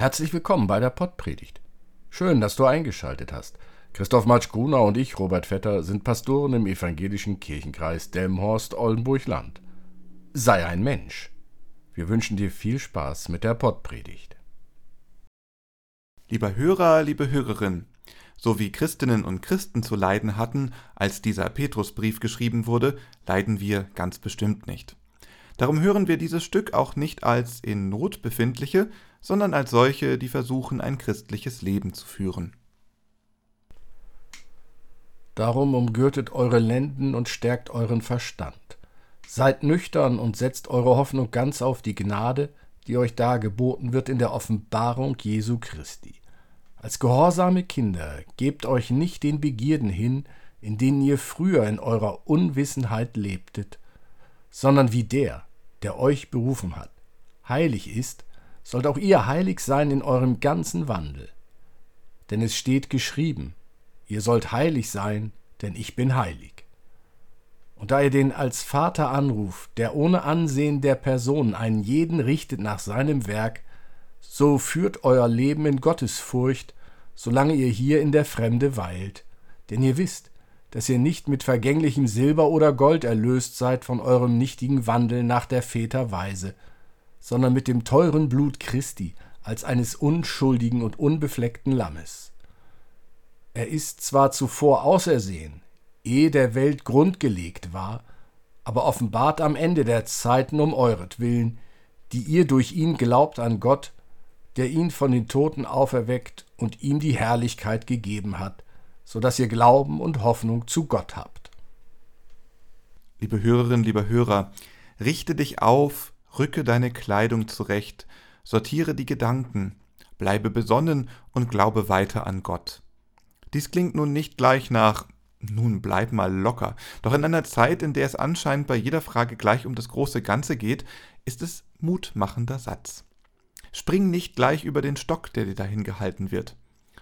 Herzlich willkommen bei der Pottpredigt. Schön, dass du eingeschaltet hast. Christoph Matsch-Gruner und ich, Robert Vetter, sind Pastoren im evangelischen Kirchenkreis Delmhorst-Oldenburg-Land. Sei ein Mensch. Wir wünschen dir viel Spaß mit der Pottpredigt. Lieber Hörer, liebe Hörerin, so wie Christinnen und Christen zu leiden hatten, als dieser Petrusbrief geschrieben wurde, leiden wir ganz bestimmt nicht. Darum hören wir dieses Stück auch nicht als in Not befindliche, sondern als solche, die versuchen, ein christliches Leben zu führen. Darum umgürtet eure Lenden und stärkt euren Verstand. Seid nüchtern und setzt eure Hoffnung ganz auf die Gnade, die euch da geboten wird in der Offenbarung Jesu Christi. Als gehorsame Kinder gebt euch nicht den Begierden hin, in denen ihr früher in eurer Unwissenheit lebtet, sondern wie der, der euch berufen hat, heilig ist, sollt auch ihr heilig sein in eurem ganzen Wandel. Denn es steht geschrieben, ihr sollt heilig sein, denn ich bin heilig. Und da ihr den als Vater anruft, der ohne Ansehen der Person einen jeden richtet nach seinem Werk, so führt euer Leben in Gottesfurcht, solange ihr hier in der Fremde weilt. Denn ihr wisst, dass ihr nicht mit vergänglichem Silber oder Gold erlöst seid von eurem nichtigen Wandel nach der Väter Weise, sondern mit dem teuren Blut Christi als eines unschuldigen und unbefleckten Lammes. Er ist zwar zuvor ausersehen, ehe der Welt Grund gelegt war, aber offenbart am Ende der Zeiten um euretwillen, die ihr durch ihn glaubt an Gott, der ihn von den Toten auferweckt und ihm die Herrlichkeit gegeben hat, so dass ihr Glauben und Hoffnung zu Gott habt. Liebe Hörerin, lieber Hörer, richte dich auf, rücke deine Kleidung zurecht, sortiere die Gedanken, bleibe besonnen und glaube weiter an Gott. Dies klingt nun nicht gleich nach nun bleib mal locker. Doch in einer Zeit, in der es anscheinend bei jeder Frage gleich um das große Ganze geht, ist es mutmachender Satz. Spring nicht gleich über den Stock, der dir dahin gehalten wird.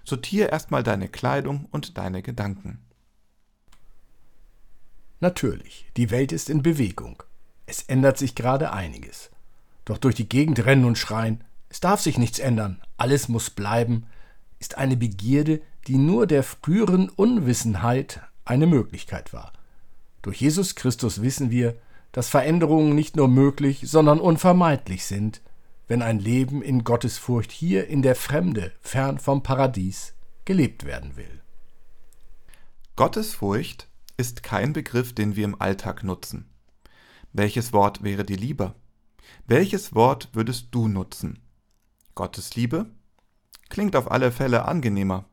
Sortiere erstmal deine Kleidung und deine Gedanken. Natürlich, die Welt ist in Bewegung. Es ändert sich gerade einiges. Doch durch die Gegend rennen und schreien, es darf sich nichts ändern, alles muss bleiben, ist eine Begierde, die nur der früheren Unwissenheit eine Möglichkeit war. Durch Jesus Christus wissen wir, dass Veränderungen nicht nur möglich, sondern unvermeidlich sind, wenn ein Leben in Gottesfurcht hier in der Fremde, fern vom Paradies, gelebt werden will. Gottesfurcht ist kein Begriff, den wir im Alltag nutzen. Welches Wort wäre dir lieber? Welches Wort würdest du nutzen? Gottesliebe? Klingt auf alle Fälle angenehmer.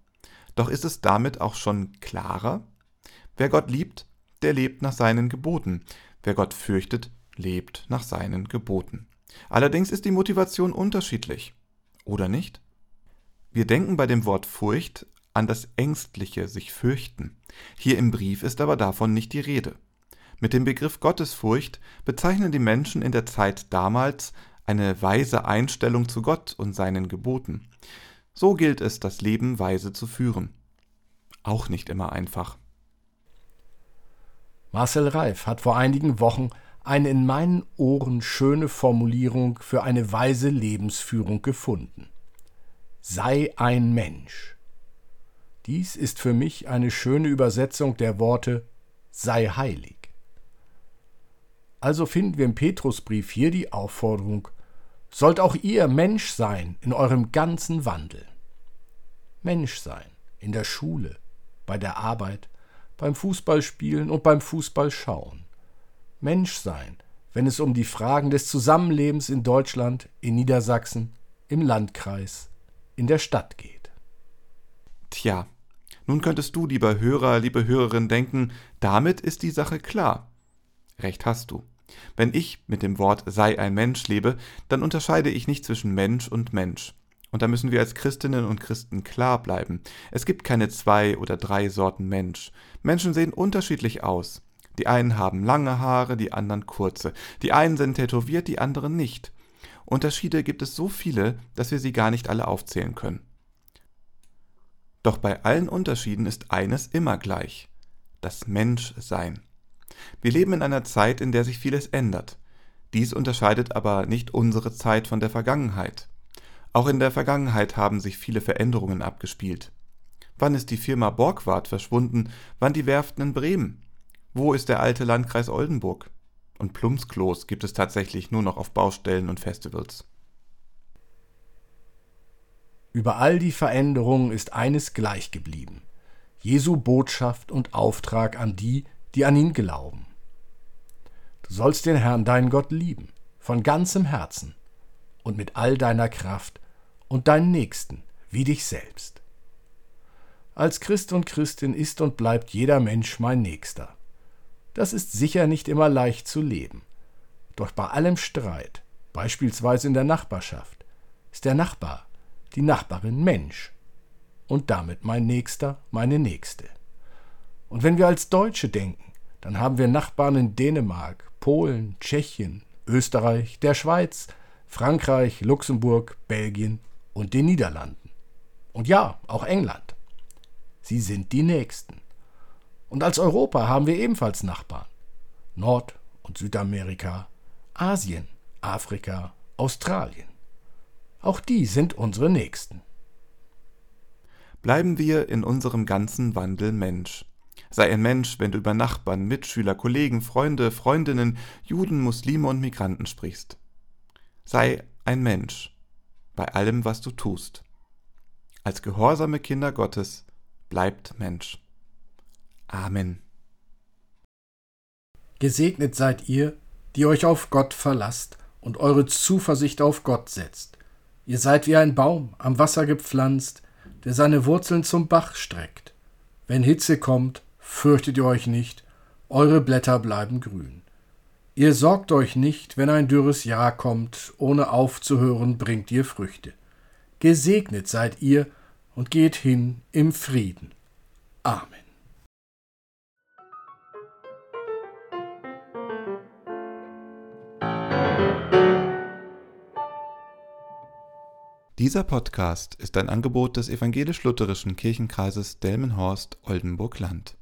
Doch ist es damit auch schon klarer? Wer Gott liebt, der lebt nach seinen Geboten. Wer Gott fürchtet, lebt nach seinen Geboten. Allerdings ist die Motivation unterschiedlich. Oder nicht? Wir denken bei dem Wort Furcht an das ängstliche sich fürchten. Hier im Brief ist aber davon nicht die Rede. Mit dem Begriff Gottesfurcht bezeichnen die Menschen in der Zeit damals eine weise Einstellung zu Gott und seinen Geboten. So gilt es, das Leben weise zu führen. Auch nicht immer einfach. Marcel Reif hat vor einigen Wochen eine in meinen Ohren schöne Formulierung für eine weise Lebensführung gefunden. Sei ein Mensch. Dies ist für mich eine schöne Übersetzung der Worte sei heilig. Also finden wir im Petrusbrief hier die Aufforderung, sollt auch ihr Mensch sein in eurem ganzen Wandel. Mensch sein in der Schule, bei der Arbeit, beim Fußballspielen und beim Fußballschauen. Mensch sein, wenn es um die Fragen des Zusammenlebens in Deutschland, in Niedersachsen, im Landkreis, in der Stadt geht. Tja, nun könntest du, lieber Hörer, liebe Hörerin, denken, damit ist die Sache klar. Recht hast du. Wenn ich mit dem Wort sei ein Mensch lebe, dann unterscheide ich nicht zwischen Mensch und Mensch. Und da müssen wir als Christinnen und Christen klar bleiben. Es gibt keine zwei oder drei Sorten Mensch. Menschen sehen unterschiedlich aus. Die einen haben lange Haare, die anderen kurze. Die einen sind tätowiert, die anderen nicht. Unterschiede gibt es so viele, dass wir sie gar nicht alle aufzählen können. Doch bei allen Unterschieden ist eines immer gleich. Das Menschsein. Wir leben in einer Zeit, in der sich vieles ändert. Dies unterscheidet aber nicht unsere Zeit von der Vergangenheit. Auch in der Vergangenheit haben sich viele Veränderungen abgespielt. Wann ist die Firma Borgward verschwunden? Wann die Werften in Bremen? Wo ist der alte Landkreis Oldenburg? Und Plumpsklos gibt es tatsächlich nur noch auf Baustellen und Festivals. Über all die Veränderungen ist eines gleich geblieben. Jesu Botschaft und Auftrag an die, die an ihn glauben. Du sollst den Herrn, deinen Gott, lieben, von ganzem Herzen und mit all deiner Kraft und deinen Nächsten wie dich selbst. Als Christ und Christin ist und bleibt jeder Mensch mein Nächster. Das ist sicher nicht immer leicht zu leben. Doch bei allem Streit, beispielsweise in der Nachbarschaft, ist der Nachbar die Nachbarin Mensch und damit mein Nächster, meine Nächste. Und wenn wir als Deutsche denken, dann haben wir Nachbarn in Dänemark, Polen, Tschechien, Österreich, der Schweiz, Frankreich, Luxemburg, Belgien und den Niederlanden. Und ja, auch England. Sie sind die Nächsten. Und als Europa haben wir ebenfalls Nachbarn. Nord- und Südamerika, Asien, Afrika, Australien. Auch die sind unsere Nächsten. Bleiben wir in unserem ganzen Wandel Mensch. Sei ein Mensch, wenn du über Nachbarn, Mitschüler, Kollegen, Freunde, Freundinnen, Juden, Muslime und Migranten sprichst. Sei ein Mensch bei allem, was du tust. Als gehorsame Kinder Gottes bleibt Mensch. Amen. Gesegnet seid ihr, die euch auf Gott verlasst und eure Zuversicht auf Gott setzt Ihr seid wie ein Baum am Wasser gepflanzt, der seine Wurzeln zum Bach streckt. Wenn Hitze kommt, fürchtet ihr euch nicht, eure Blätter bleiben grün. Ihr sorgt euch nicht, wenn ein dürres Jahr kommt, ohne aufzuhören bringt ihr Früchte. Gesegnet seid ihr und geht hin im Frieden. Amen. Dieser Podcast ist ein Angebot des evangelisch-lutherischen Kirchenkreises Delmenhorst-Oldenburg-Land